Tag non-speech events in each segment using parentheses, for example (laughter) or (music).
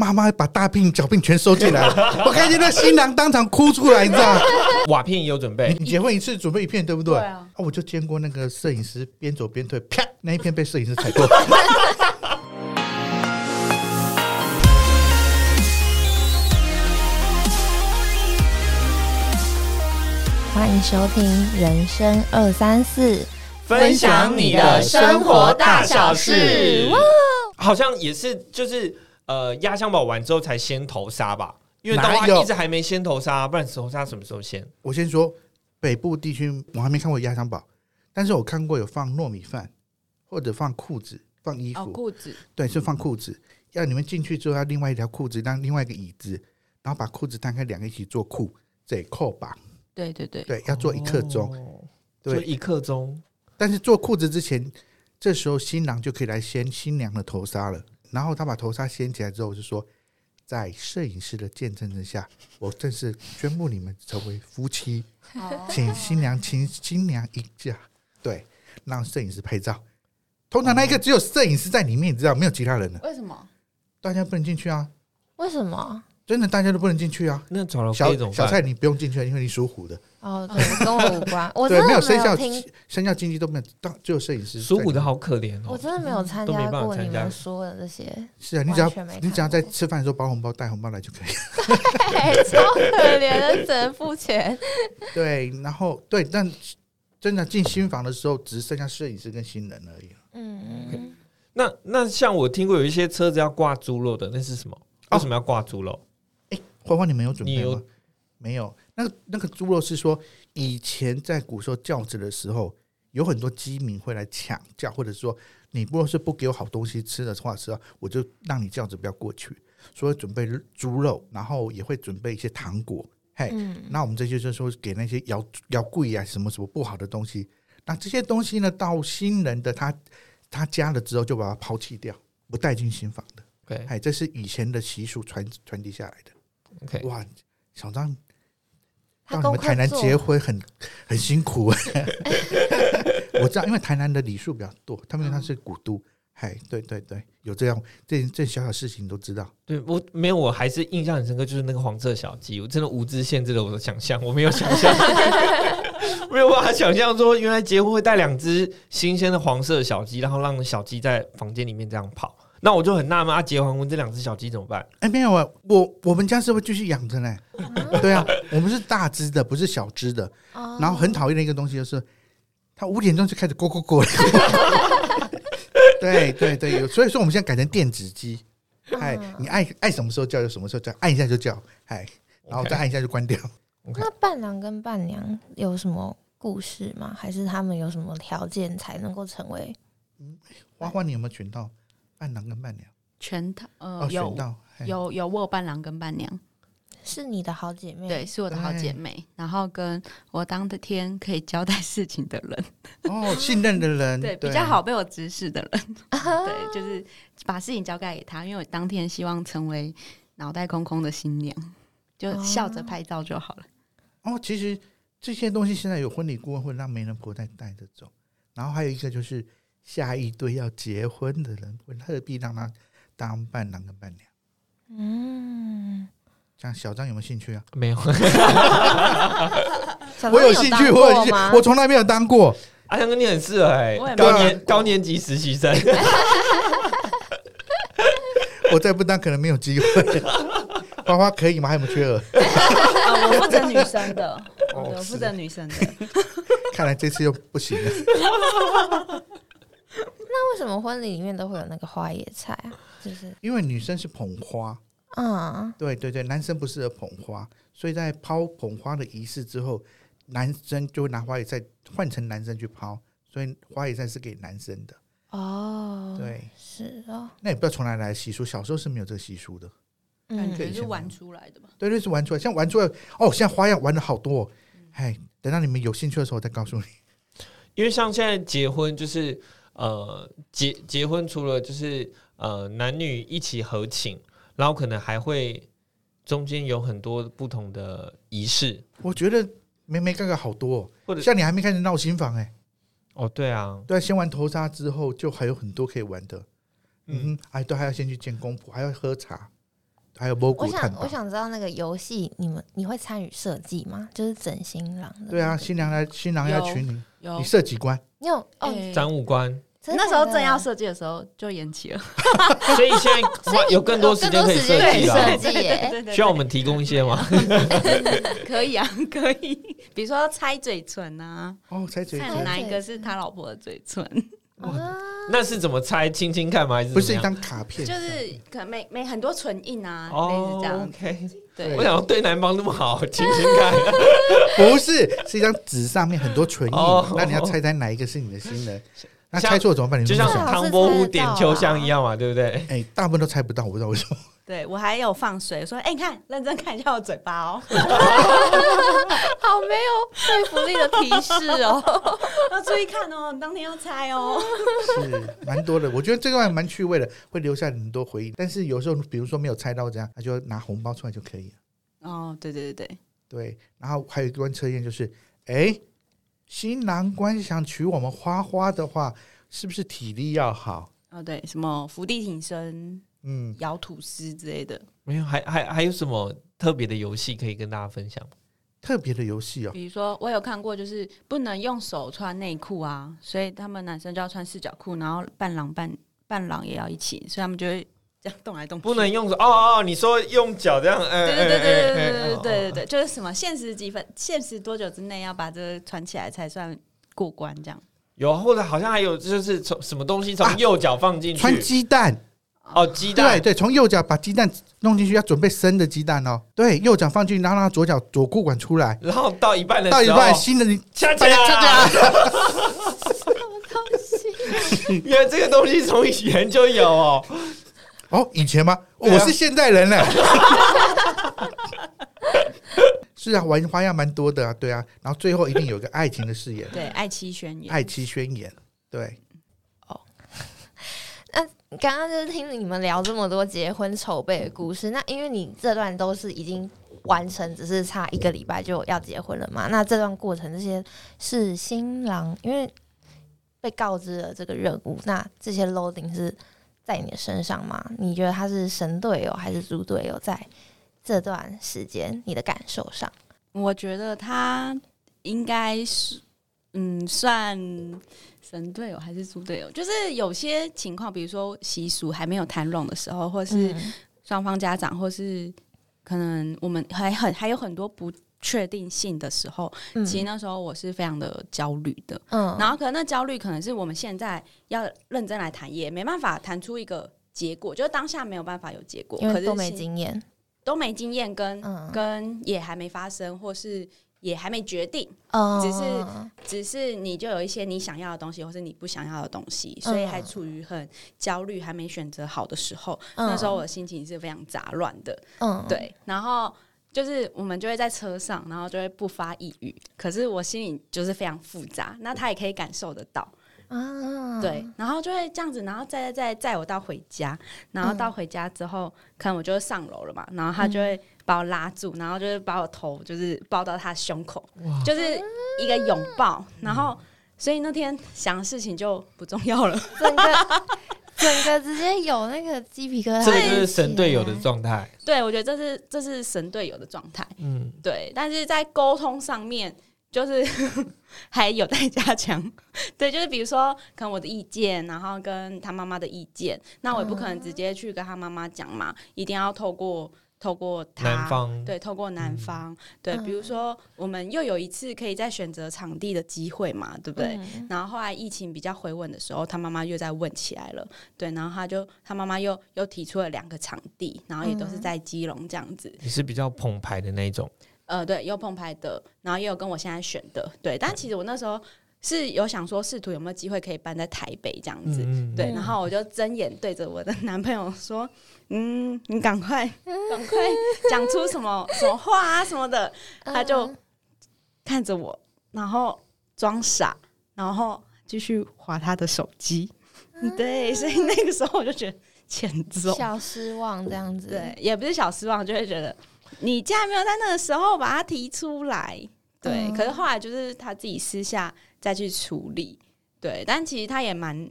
妈妈把大聘小聘全收进来了，(laughs) 我看见那新郎当场哭出来，你知道？瓦片也有准备你，你结婚一次准备一片，对不对？对啊我就见过那个摄影师边走边退，啪，那一片被摄影师踩过。(laughs) 欢迎收听《人生二三四》，分享你的生活大小事。好像也是，就是呃，压箱宝完之后才先投沙吧，因为的话哪有一直还没先投沙，不然投沙什么时候先？我先说北部地区，我还没看过压箱宝，但是我看过有放糯米饭，或者放裤子、放衣哦，服，裤子对，是放裤子。要你们进去之后，要另外一条裤子，让另外一个椅子，然后把裤子摊开，两个一起做裤，这扣吧，对对对，对，要做一刻钟。哦，对就一刻钟。但是做裤子之前，这时候新郎就可以来掀新娘的头纱了。然后他把头纱掀起来之后，就说：“在摄影师的见证之下，我正式宣布你们成为夫妻，哦请新娘亲新娘一下。”对，让摄影师拍照。通常那一个只有摄影师在里面，你知道，没有其他人了，为什么？大家不能进去啊！为什么？真的，大家都不能进去啊！那找了小？小蔡你不用进去，因为你属虎的，哦，对，跟我无关。(laughs) 我真对，的没有生肖听，生肖经济都没有，当只有摄影师在属虎的好可怜哦。我真的没有参加都没办法过你参加们说的这些，(laughs) 是啊，你只要完全没看你只要在过吃饭的时候包红包带红包来就可以。(laughs) 超可怜的，只能付钱。对，然后对，但真的进新房的时候，只剩下摄影师跟新人而已了。嗯，那那像我听过有一些车子要挂猪肉的，那是什么？为什么要挂猪肉？欢欢，你们有准你有备吗？没有，那个那个猪肉是说，以前在古时候教子的时候，有很多饥民会来抢教，或者说你如果是不给我好东西吃的话，是我就让你轿子不要过去，所以准备猪肉，然后也会准备一些糖果。嘿，嗯那我们这些就是说给那些摇摇柜啊，什么什么不好的东西，那这些东西呢，到新人的他他家了之后，就把它抛弃掉，不带进新房的。哎，这是以前的习俗传传递下来的。OK，哇，小张到你们台南做结婚很很辛苦，(laughs) 我知道，因为台南的礼数比较多，他们他是古都，哎，对对对，有这样这这小小事情都知道。对我没有，我还是印象很深刻，就是那个黄色小鸡，我真的无知限制了我的想象，我没有想象，(laughs) 没有办法想象说原来结婚会带两只新鲜的黄色小鸡，然后让小鸡在房间里面这样跑。那我就很纳闷啊，结完婚这两只小鸡怎么办？哎，没有啊，我我们家是会继续养着呢。(laughs) 对啊，我们是大只的，不是小只的。哦然后很讨厌的一个东西就是，它五点钟就开始咕咕咕了。(laughs) 对对对，有所以说我们现在改成电子鸡，哎，你爱爱什么时候叫就什么时候叫，按一下就叫，哎，然后再按一下就关掉。那伴郎跟伴娘有什么故事吗？还是他们有什么条件才能够成为？花花，你有没有选到伴郎跟伴娘？全套哦，呃有到有有我有伴郎跟伴娘，是你的好姐妹？对，是我的好姐妹，然后跟我当天可以交代事情的人，哦，信任的人，(laughs) 对，比较好被我指使的人，(laughs) 对，就是把事情交代给他，因为我当天希望成为脑袋空空的新娘，就笑着拍照就好了。哦。其实这些东西现在有婚礼顾问会让媒人婆带带着走，然后还有一个就是下一对要结婚的人会特地让他当伴郎跟伴娘。嗯，像小张有没有兴趣啊？没有，(laughs) 我有兴趣，我有兴趣，？我从来没有当过。阿强哥你很适合高年高年级实习生，(laughs) 我再不当可能没有机会。(laughs) 花花可以吗？还有没有缺额？啊，我负责女生的，哦我负责女生的。看来这次又不行了。那为什么婚礼里面都会有那个花野菜啊？就是，因为女生是捧花，嗯，对对对，男生不适合捧花，所以在抛捧花的仪式之后，男生就会拿花野菜换成男生去抛，所以花野菜是给男生的。哦，，对，是哦，那也不知道从哪来的习俗，小时候是没有这个习俗的。感嗯，觉是玩出来的吧？对对，是玩出来，像玩出来哦，现在花样玩的好多、哦。哎，等到你们有兴趣的时候，我再告诉你。(laughs) 因为像现在结婚就是呃结结婚除了就是呃男女一起合请，然后可能还会中间有很多不同的仪式，我觉得没没干个好多、哦，或者像你还没开始闹新房哎、哦对啊，对啊，先玩头纱之后，就还有很多可以玩的。嗯嗯哼，哎，都还要先去见公婆，还要喝茶。还有蘑我想菇炭堡我。想知道那个游戏，你们你会参与设计吗？就是整新郎的。对啊，，新娘来，新郎要娶你，你设几关？你有哦，诶展五官，真的那时候正要设计的时候就延期了，(laughs) 所以现在有更多时间可以设计需要我们提供一些吗？(laughs) 可以啊，可以，比如说猜嘴唇啊，哦，拆嘴唇，看哪一个是他老婆的嘴唇，啊，那是怎么猜？亲亲看吗？还是不是一张卡片，就是可能每每很多唇印啊，类哦似这样。？OK，对我，想要对男方那么好，亲亲看。(laughs) 不是，是一张纸上面很多唇印哦，那你要猜猜哪一个是你的新人？那猜错怎么办？你就像唐伯虎点秋香一样嘛，对不对？哎，大部分都猜不到，我不知道为什么。对我还有放水，说哎、你看，认真看一下我嘴巴哦，(laughs) 好没有说服力的提示哦。(laughs) 要注意看哦，你当天要猜哦。是蛮多的，我觉得这个还蛮趣味的，会留下很多回忆。但是有时候，比如说没有猜到这样，那就拿红包出来就可以了。哦，对对对对，对，然后还有一关测验就是，哎，新郎官想娶我们花花的话，是不是体力要好？哦对，什么伏地挺身、嗯，摇吐司之类的，没有，还还还有什么特别的游戏可以跟大家分享吗？特别的游戏哦。比如说我有看过，就是不能用手穿内裤啊，所以他们男生就要穿四角裤，然后伴郎伴伴郎也要一起，所以他们就会这样动来动去。不能用手哦哦，你说用脚这样，呃对对对对对对对对对对对，就是什么限时几分，限时多久之内要把这个穿起来才算过关，这样。有，或者好像还有就是从什么东西从啊右脚放进去，穿鸡蛋，哦鸡蛋对，对，从右脚把鸡蛋弄进去，要准备生的鸡蛋哦。对，右脚放进去，然后让它左脚左裤管出来，然后到一半的到一半新的你恰把它掐恰，掉。(laughs) (laughs) 原来这个东西从以前就有哦。哦，以前吗？我是现代人呢。(laughs) 是啊，玩花样蛮多的啊，对啊，然后最后一定有一个爱情的誓言，对，爱妻宣言。爱妻宣言，对，哦，(laughs) 那刚刚就是听你们聊这么多结婚筹备的故事，那因为你这段都是已经完成，只是差一个礼拜就要结婚了嘛？那这段过程，这些是新郎因为被告知了这个任务，那这些 loading 是在你的身上吗？你觉得他是神队友还是猪队友？在这段时间，你的感受上，我觉得他应该是，嗯，算神队友还是猪队友？就是有些情况，比如说习俗还没有谈拢的时候，或是嗯双方家长，或是可能我们还很还有很多不确定性的时候，嗯。其实那时候我是非常的焦虑的。嗯。然后可能那焦虑可能是我们现在要认真来谈，也没办法谈出一个结果，就是当下没有办法有结果，可是因为都没经验，都没经验，跟、嗯。跟也还没发生，或是也还没决定，嗯只是只是你就有一些你想要的东西，或是你不想要的东西，所以还处于很焦虑，还没选择好的时候。那时候我的心情是非常杂乱的，嗯，对，然后。就是我们就会在车上，然后就会不发一语，可是我心里就是非常复杂，那他也可以感受得到。啊，对，然后就会这样子，然后再再再载我到回家，然后到回家之后，可能我就会上楼了嘛，然后他就会把我拉住，然后就是把我头就是抱到他胸口，就是一个拥抱，然后所以那天想的事情就不重要了。整个整个直接有那个鸡皮疙瘩，这就是神队友的状态。对，我觉得这是这是神队友的状态，嗯，对，但是在沟通上面。就是 (laughs) 还有待加强，(laughs) 对，就是比如说可能我的意见，然后跟他妈妈的意见，那我也不可能直接去跟他妈妈讲嘛，一定要透过透过他男方。对，透过南方，对，比如说我们又有一次可以再选择场地的机会嘛，对不对？嗯。然后后来疫情比较回稳的时候，他妈妈又在问起来了，对，然后他就他妈妈又又提出了两个场地，然后也都是在基隆这样子，你是比较澎湃的那一种，呃，对，有澎湃的，然后也有跟我现在选的，对，但其实我那时候是有想说，试图有没有机会可以搬在台北这样子，嗯，对，然后我就睁眼对着我的男朋友说：“嗯，你赶快赶快讲出什么什么话啊什么的。”他就嗯看着我，然后装傻，然后继续划他的手机。对，所以那个时候我就觉得欠揍，小失望这样子，对，也不是小失望，就会觉得你竟然没有在那个时候把它提出来。对，嗯可是后来就是他自己私下再去处理。对，但其实他也蛮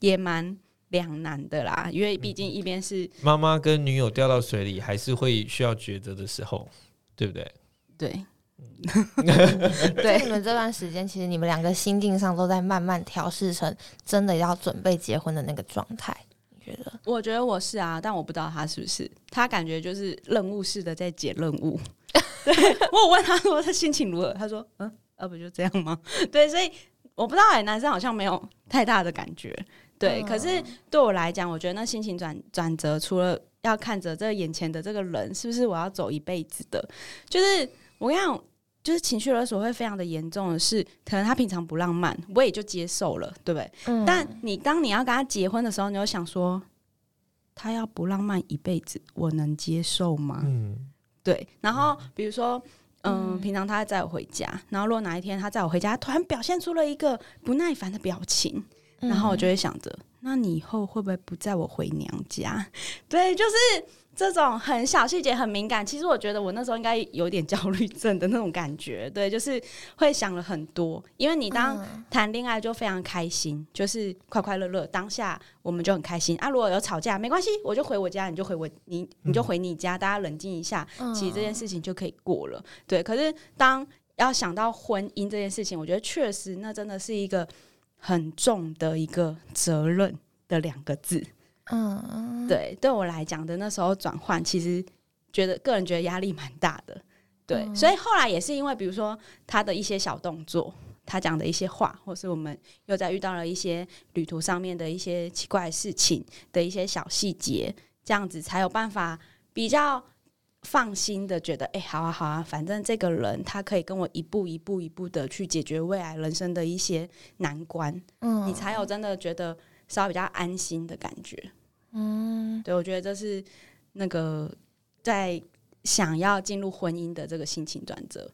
也蛮两难的啦，因为毕竟一边是妈妈跟女友掉到水里，还是会需要抉择的时候，对不对？对 (laughs) 对你们这段时间，其实你们两个心境上都在慢慢调试成真的要准备结婚的那个状态。你觉得？我觉得我是啊，但我不知道他是不是。他感觉就是任务式的在解任务。(laughs) 对我有问他说他心情如何，他说嗯，要、不就这样吗？对，所以我不知道哎、男生好像没有太大的感觉。对，嗯可是对我来讲，我觉得那心情转转折，除了要看着这眼前的这个人是不是我要走一辈子的，就是我跟你讲。就是情绪勒索会非常的严重的是，可能他平常不浪漫，我也就接受了，对不对？嗯但你当你要跟他结婚的时候，你就想说，他要不浪漫一辈子，我能接受吗？嗯，对。然后比如说，嗯，嗯平常他载我回家，然后如果哪一天他载我回家，突然表现出了一个不耐烦的表情，嗯然后我就会想着，那你以后会不会不载我回娘家？(laughs) 对，就是这种很小细节、很敏感。其实我觉得我那时候应该有点焦虑症的那种感觉，对，就是会想了很多。因为你当嗯谈恋爱就非常开心，就是快快乐乐，当下我们就很开心啊。如果有吵架，没关系，我就回我家，你就回我你你就回你家，大家冷静一下，嗯其实这件事情就可以过了。对，可是当要想到婚姻这件事情，我觉得确实那真的是一个很重的一个责任的两个字。嗯，对，对我来讲的那时候转换，其实觉得个人觉得压力蛮大的。对，嗯所以后来也是因为，比如说他的一些小动作，他讲的一些话，或是我们又在遇到了一些旅途上面的一些奇怪事情的一些小细节，这样子才有办法比较放心的觉得，哎、好啊，好啊，反正这个人他可以跟我一步一步一步的去解决未来人生的一些难关，嗯你才有真的觉得稍微比较安心的感觉。嗯对，我觉得这是那个在想要进入婚姻的这个心情转折。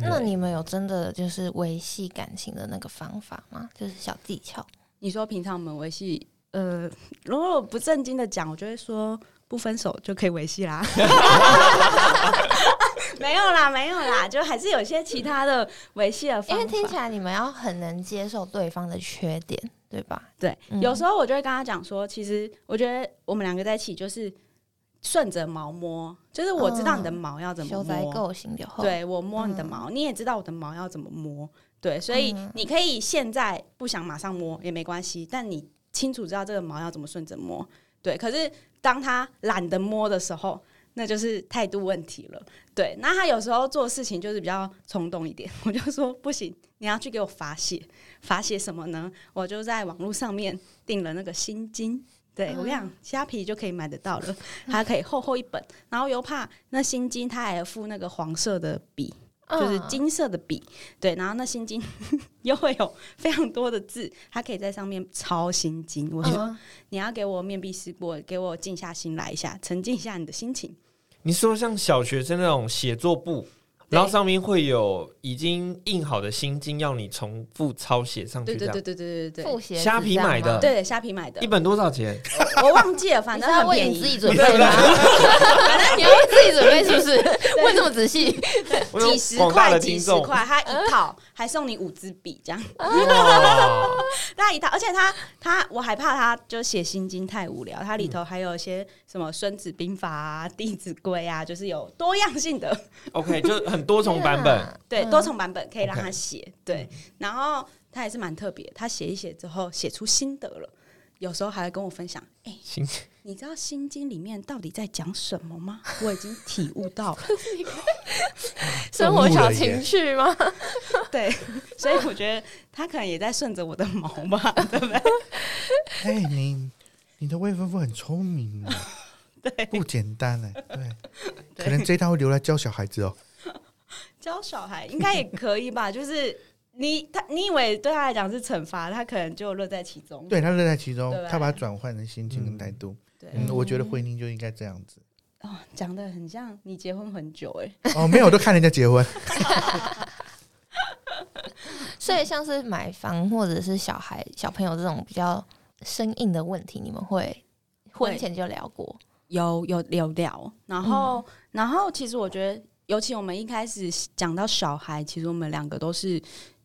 那你们有真的就是维系感情的那个方法吗？就是小技巧。你说平常我们维系，呃，如果我不正经的讲，我就会说不分手就可以维系啦。(laughs) 没有啦，没有啦，就还是有些其他的维系的方法。因为听起来你们要很能接受对方的缺点，对吧？对，嗯有时候我就会跟他讲说，其实我觉得我们两个在一起就是顺着毛摸，就是我知道你的毛要怎么修在摸，够型就好。，对我摸你的嗯毛，你也知道我的毛要怎么摸，对，所以嗯你可以现在不想马上摸也没关系，但你清楚知道这个毛要怎么顺着摸，对。可是当他懒得摸的时候，那就是态度问题了，对。那他有时候做事情就是比较冲动一点，(laughs) 我就说不行，你要去给我罚写，罚写什么呢？我就在网络上面订了那个心经。对我跟你讲，虾皮就可以买得到了，还可以厚厚一本，然后又怕那心经它还有附那个黄色的笔，就是嗯金色的笔，对，然后那心经 (laughs) 又会有非常多的字，它可以在上面抄心经。我说、嗯你要给我面壁思过，给我静下心来一下，沉静一下你的心情。你说像小学生那种写作簿，然后上面会有已经印好的心经，要你重复抄写上去。对对对对对对对，虾皮买的，对虾皮买的，一本多少钱？我忘记了，反正他为你自己准备嘛。反正你要自己准备是不是？问这么仔细，几十块，几十块，他一套还送你五支笔，这样。那 (laughs) 一套，而且他他我还怕他就写心经太无聊，他里头还有一些什么孙子兵法啊、弟子规啊，就是有多样性的。OK，就。很多重版本，对，嗯。多重版本可以让他写，对，然后他也是蛮特别，他写一写之后写出心得了，有时候还会跟我分享，哎、心你知道《心经》里面到底在讲什么吗？(laughs) 我已经体悟到。了，(laughs) 生活小情趣吗？(laughs) 对，所以我觉得他可能也在顺着我的毛吧，对不对？哎，你你的未婚夫很聪明啊，对，不简单哎，对，对。可能这一套会留来教小孩子哦。教小孩应该也可以吧，(laughs) 就是。你他你以为对他来讲是惩罚，他可能就乐在其中。对他乐在其中他把它转换成心情跟态度。对，嗯，我觉得婚姻就应该这样子。哦，讲的很像你结婚很久哎、哦，没有，我都看人家结婚。(laughs) 所以像是买房或者是小孩、小朋友这种比较生硬的问题，你们会婚前就聊过？有有有聊，然后、然后其实我觉得，尤其我们一开始讲到小孩，其实我们两个都是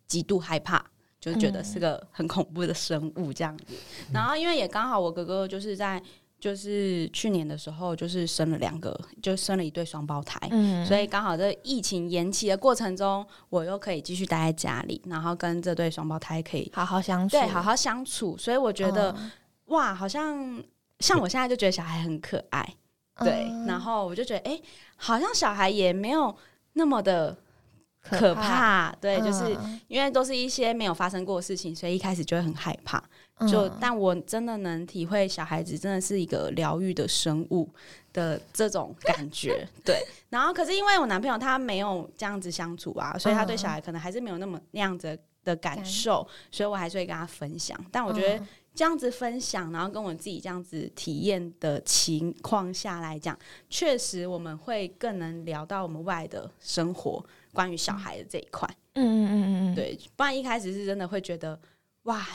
极度害怕，就觉得是个很恐怖的生物这样子。然后因为也刚好我哥哥就是在就是去年的时候就是生了两个，就生了一对双胞胎，嗯所以刚好在疫情延期的过程中，我又可以继续待在家里，然后跟这对双胞胎可以好好相处，对好好相处。所以我觉得、嗯哇，好像像我现在就觉得小孩很可爱，对，嗯然后我就觉得哎、好像小孩也没有那么的可怕，对，就是嗯因为都是一些没有发生过的事情，所以一开始就会很害怕。就嗯但我真的能体会小孩子真的是一个疗愈的生物的这种感觉，(laughs) 对。然后可是因为我男朋友他没有这样子相处啊，所以他对小孩可能还是没有那么那样子的感受，所以我还是会跟他分享。但我觉得嗯这样子分享，然后跟我自己这样子体验的情况下来讲，确实我们会更能聊到我们外的生活，关于小孩的这一块。嗯嗯嗯嗯，对，不然一开始是真的会觉得，哇，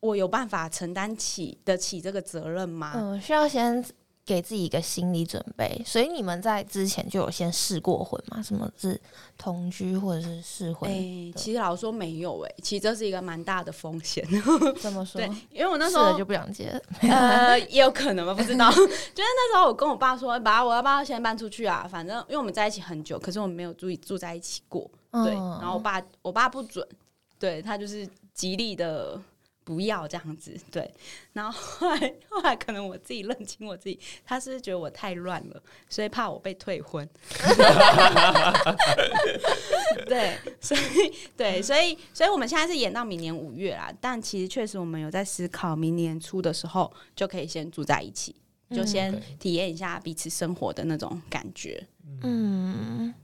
我有办法承担起得起这个责任吗？嗯，需要先给自己一个心理准备。所以你们在之前就有先试过婚吗？什么是同居或者是试婚？哎、其实老实说没有哎、其实这是一个蛮大的风险。(laughs) (laughs) 怎么说对？，因为我那时候就不想结了。(laughs) 呃也有可能吧，不知道。就是那时候我跟我爸说，爸，我要不要先搬出去啊？反正因为我们在一起很久，可是我们没有住住在一起过。对，嗯然后我爸我爸不准，对他就是极力的不要这样子，对。然后后来后来可能我自己认清我自己，他是是觉得我太乱了，所以怕我被退婚。(laughs) 对，所以对，所以所以我们现在是演到明年五月啦，但其实确实我们有在思考，明年初的时候就可以先住在一起，就先体验一下彼此生活的那种感觉。嗯，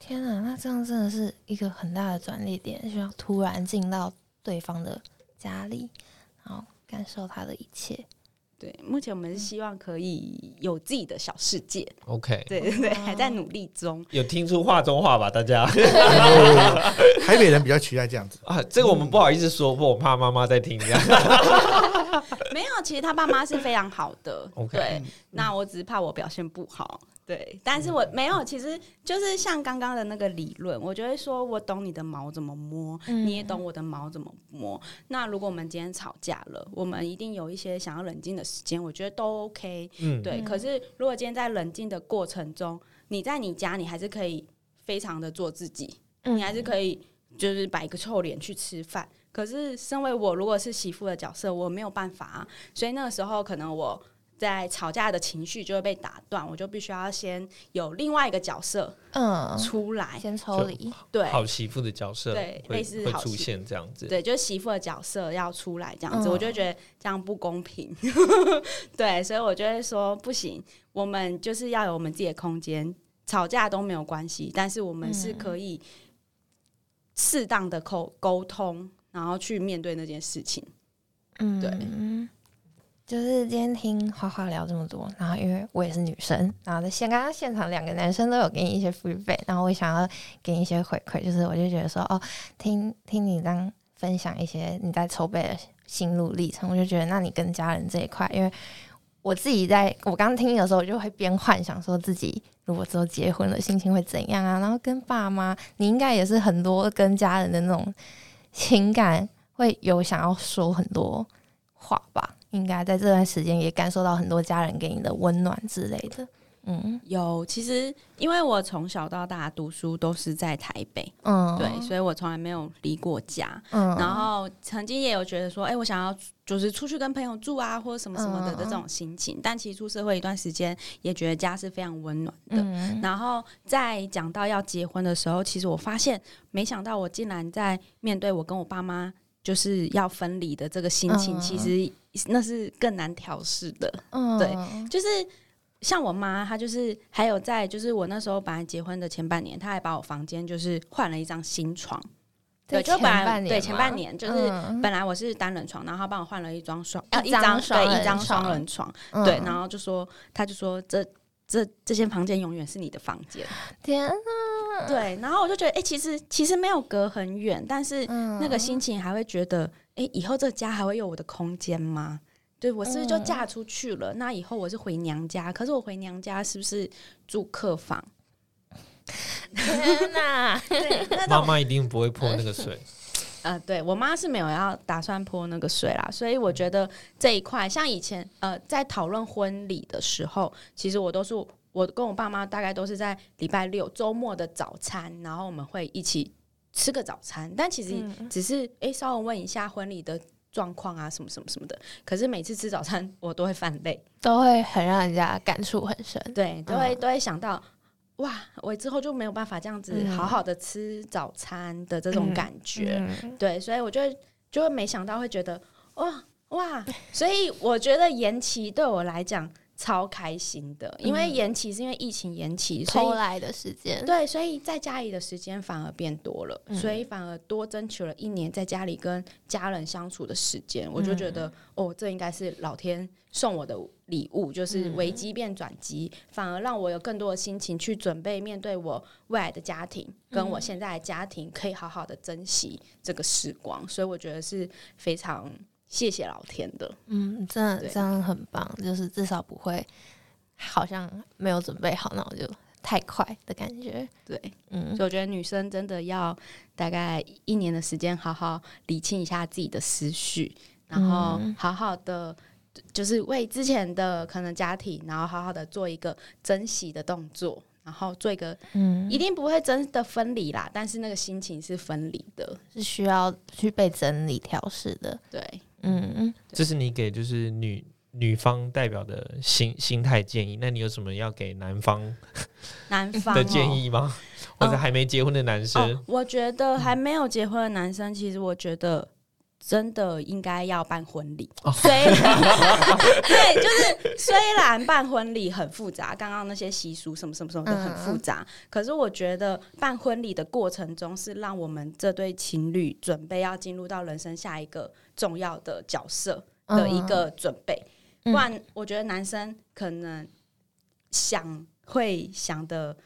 天啊，那这样真的是一个很大的转捩点，需要突然进到对方的家里，然后感受他的一切。对，目前我们是希望可以有自己的小世界，OK，对对对，还在努力中。有听出话中话吧？大家 (laughs) 台北人比较期待这样子。啊，这个我们不好意思说，我怕妈妈在听这样。(laughs) 没有，其实他爸妈是非常好的 OK 对，那我只是怕我表现不好。对，但是我没有，其实就是像刚刚的那个理论，我就会说我懂你的毛怎么摸，嗯你也懂我的毛怎么摸。那如果我们今天吵架了，我们一定有一些想要冷静的时间，我觉得都 OK。嗯，对，嗯可是如果今天在冷静的过程中，你在你家，你还是可以非常的做自己，嗯你还是可以就是摆个臭脸去吃饭。可是身为我，如果是媳妇的角色，我没有办法啊，所以那个时候可能我在吵架的情绪就会被打断，我就必须要先有另外一个角色嗯，出来，先抽离。对好媳妇的角色对类似会出现这样子。对，就是媳妇的角色要出来这样子，嗯我就觉得这样不公平。(laughs) 对，所以我就会说不行，我们就是要有我们自己的空间，吵架都没有关系，但是我们是可以适当的沟沟通，然后去面对那件事情。嗯，对就是今天听花花聊这么多，然后因为我也是女生，然后在现刚刚现场两个男生都有给你一些 feedback，然后我想要给你一些回馈，就是我就觉得说，哦，听听你这样分享一些你在筹备的心路历程，我就觉得，那你跟家人这一块，因为我自己在我刚听的时候，我就会边幻想说自己如果之后结婚了，心情会怎样啊，然后跟爸妈，你应该也是很多跟家人的那种情感会有想要说很多话吧？应该在这段时间也感受到很多家人给你的温暖之类的。嗯有，其实因为我从小到大读书都是在台北，嗯，对，所以我从来没有离过家。嗯，然后曾经也有觉得说，哎、我想要就是出去跟朋友住啊，或者什么什么的这种心情。但其实出社会一段时间，也觉得家是非常温暖的。嗯然后在讲到要结婚的时候，其实我发现，没想到我竟然在面对我跟我爸妈就是要分离的这个心情，嗯其实那是更难调试的。嗯。对就是像我妈，她就是还有在就是我那时候本来结婚的前半年，她还把我房间就是换了一张新床。对，就本来对前半年就是嗯本来我是单人床，然后他帮我换了一张双，呃一张对一张床双人床，嗯。对，然后就说他就说这这这间房间永远是你的房间，天啊，对，然后我就觉得哎、其实其实没有隔很远，但是嗯那个心情还会觉得哎、以后这个家还会有我的空间吗？对我是不是就嗯嫁出去了？那以后我是回娘家，可是我回娘家是不是住客房？(laughs) 天哪，(laughs) 妈妈一定不会泼那个水。(laughs) 呃，对我妈是没有要打算泼那个水啦，所以我觉得这一块，像以前呃在讨论婚礼的时候，其实我都是我跟我爸妈大概都是在礼拜六周末的早餐，然后我们会一起吃个早餐，但其实嗯只是诶稍微问一下婚礼的状况啊，什么什么什么的。可是每次吃早餐我都会犯累，都会很让人家感触很深。对，都会、都会想到。哇！我之后就没有办法这样子嗯好好的吃早餐的这种感觉，嗯对，所以我就会就会没想到会觉得哇哇，所以我觉得延期对我来讲超开心的，因为嗯延期是因为疫情延期，所以偷来的时间，对，所以在家里的时间反而变多了，嗯。所以反而多争取了一年在家里跟家人相处的时间，我就觉得、哦，这应该是老天送我的礼物，就是嗯。危机变转机，反而让我有更多的心情去准备面对我未来的家庭，跟我现在的家庭，可以好好的珍惜这个时光，所以我觉得是非常谢谢老天的。嗯，真的对这样很棒，就是至少不会好像没有准备好，那我就太快的感觉。对，嗯所以我觉得女生真的要大概一年的时间，好好理清一下自己的思绪，然后嗯好好的就是为之前的可能家庭，然后好好的做一个珍惜的动作，然后做一个嗯，一定不会真的分离啦，但是那个心情是分离的。是需要去被整理调试的。对，嗯嗯，这是你给就是女女方代表的心心态建议。那你有什么要给男方 (laughs) 男方、的建。议吗？或者还没结婚的男生？哦，我觉得还没有结婚的男生，其实我觉得真的应该要办婚礼。哦虽然 (laughs) 对，就是虽然办婚礼很复杂，刚刚那些习俗什么什么什么都很复杂，可是我觉得办婚礼的过程中是让我们这对情侣准备要进入到人生下一个重要的角色的一个准备。嗯不然，我觉得男生可能想会想的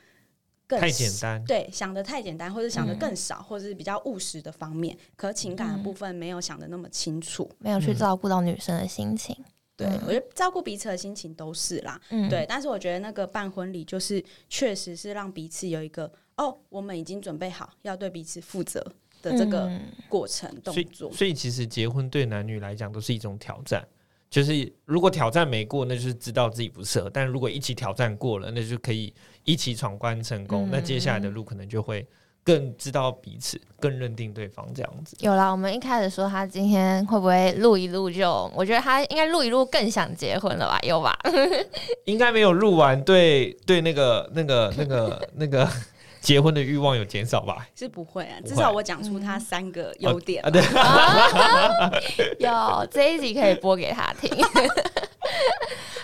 更太简单。对，想的太简单，或者想的嗯更少，或者是比较务实的方面，可情感的部分没有想的那么清楚。没有去嗯照顾到女生的心情。对、嗯我觉得照顾彼此的心情都是啦，嗯，对。但是我觉得那个办婚礼，就是确实是让彼此有一个哦，我们已经准备好要对彼此负责的这个嗯过程动所以作。所以其实结婚对男女来讲都是一种挑战。就是如果挑战没过，那就是知道自己不适合；但如果一起挑战过了，那就可以一起闯关成功。嗯那接下来的路可能就会更知道彼此，更认定对方这样子。有啦，我们一开始说他今天会不会录一录就，我觉得他应该录一录更想结婚了吧？有吧？(laughs) 应该没有录完，对对，那个那个那个那个 (laughs) 结婚的欲望有减少吧？是不会啊，至少我讲出他三个优点啊，吧。对，(laughs) 有这一集可以播给他听。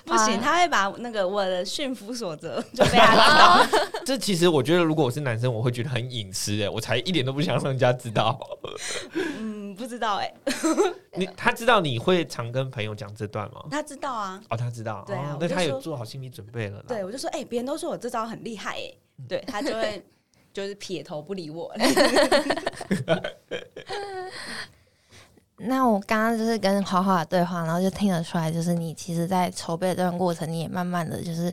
不行，啊他会把那个我的驯服所得就被他知道。(laughs) (laughs) 这其实我觉得，如果我是男生，我会觉得很隐私哎，我才一点都不想让人家知道。嗯，不知道哎、(laughs) 你他知道你会常跟朋友讲这段吗？他知道啊。哦，他知道，对啊哦那他有做好心理准备了。对，我就说，哎、别人都说我这招很厉害、哎，对他就会就是撇头不理我。那我刚刚就是跟花花的对话，然后就听得出来，就是你其实，在筹备这段过程，你也慢慢的就是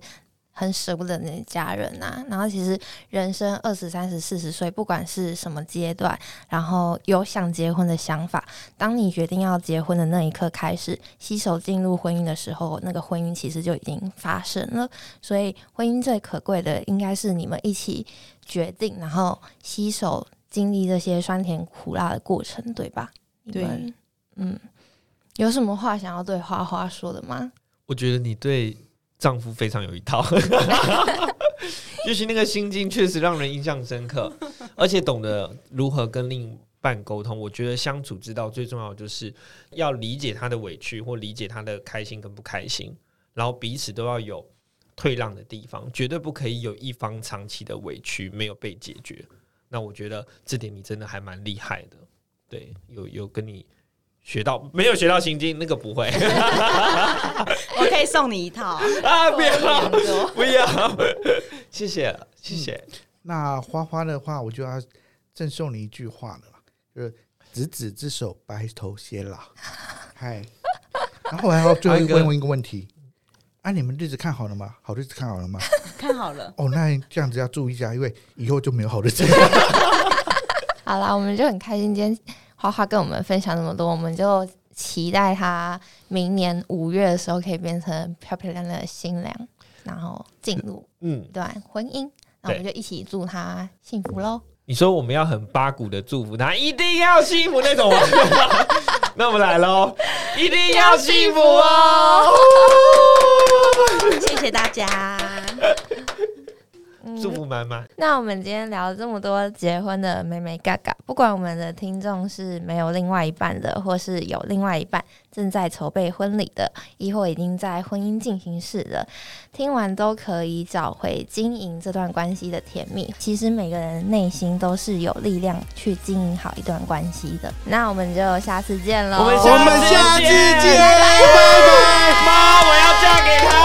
很舍不得你的家人呐、然后其实人生二十三十四十岁，不管是什么阶段，然后有想结婚的想法，当你决定要结婚的那一刻开始，携手进入婚姻的时候，那个婚姻其实就已经发生了。所以婚姻最可贵的，应该是你们一起决定，然后携手经历这些酸甜苦辣的过程，对吧？你对们嗯，有什么话想要对花花说的吗？我觉得你对丈夫非常有一套，(laughs) 就是那个心境确实让人印象深刻，而且懂得如何跟另一半沟通。我觉得相处之道最重要就是要理解他的委屈或理解他的开心跟不开心，然后彼此都要有退让的地方，绝对不可以有一方长期的委屈没有被解决。那我觉得这点你真的还蛮厉害的，对，有有跟你学到没有学到心经那个不会 (laughs) 我可以送你一套。(laughs) 啊，不要不要，谢谢谢谢。那花花的话，我就要赠送你一句话了啦，就是“执子之手，白头偕老 (laughs) ”。嗨，然后我还要最后一个问问一个问题：啊，你们日子看好了吗？好日子看好了吗？看好了，哦，那这样子要注意一下，因为以后就没有好日子。好啦，我们就很开心，今天花花花跟我们分享那么多，我们就期待他明年五月的时候可以变成漂漂亮亮的新娘，然后进入嗯一，段婚姻。那我们就一起祝他幸福喽！你说我们要很八股的祝福他，一定要幸福那种吗？(laughs) 那我们来喽，(laughs) 一定要幸福哦！谢谢大家。嗯祝福满满。那我们今天聊了这么多结婚的美美嘎嘎，不管我们的听众是没有另外一半的，或是有另外一半正在筹备婚礼的，亦或已经在婚姻进行式的，听完都可以找回经营这段关系的甜蜜。其实每个人内心都是有力量去经营好一段关系的。那我们就下次见喽！我们下次见，拜拜。拜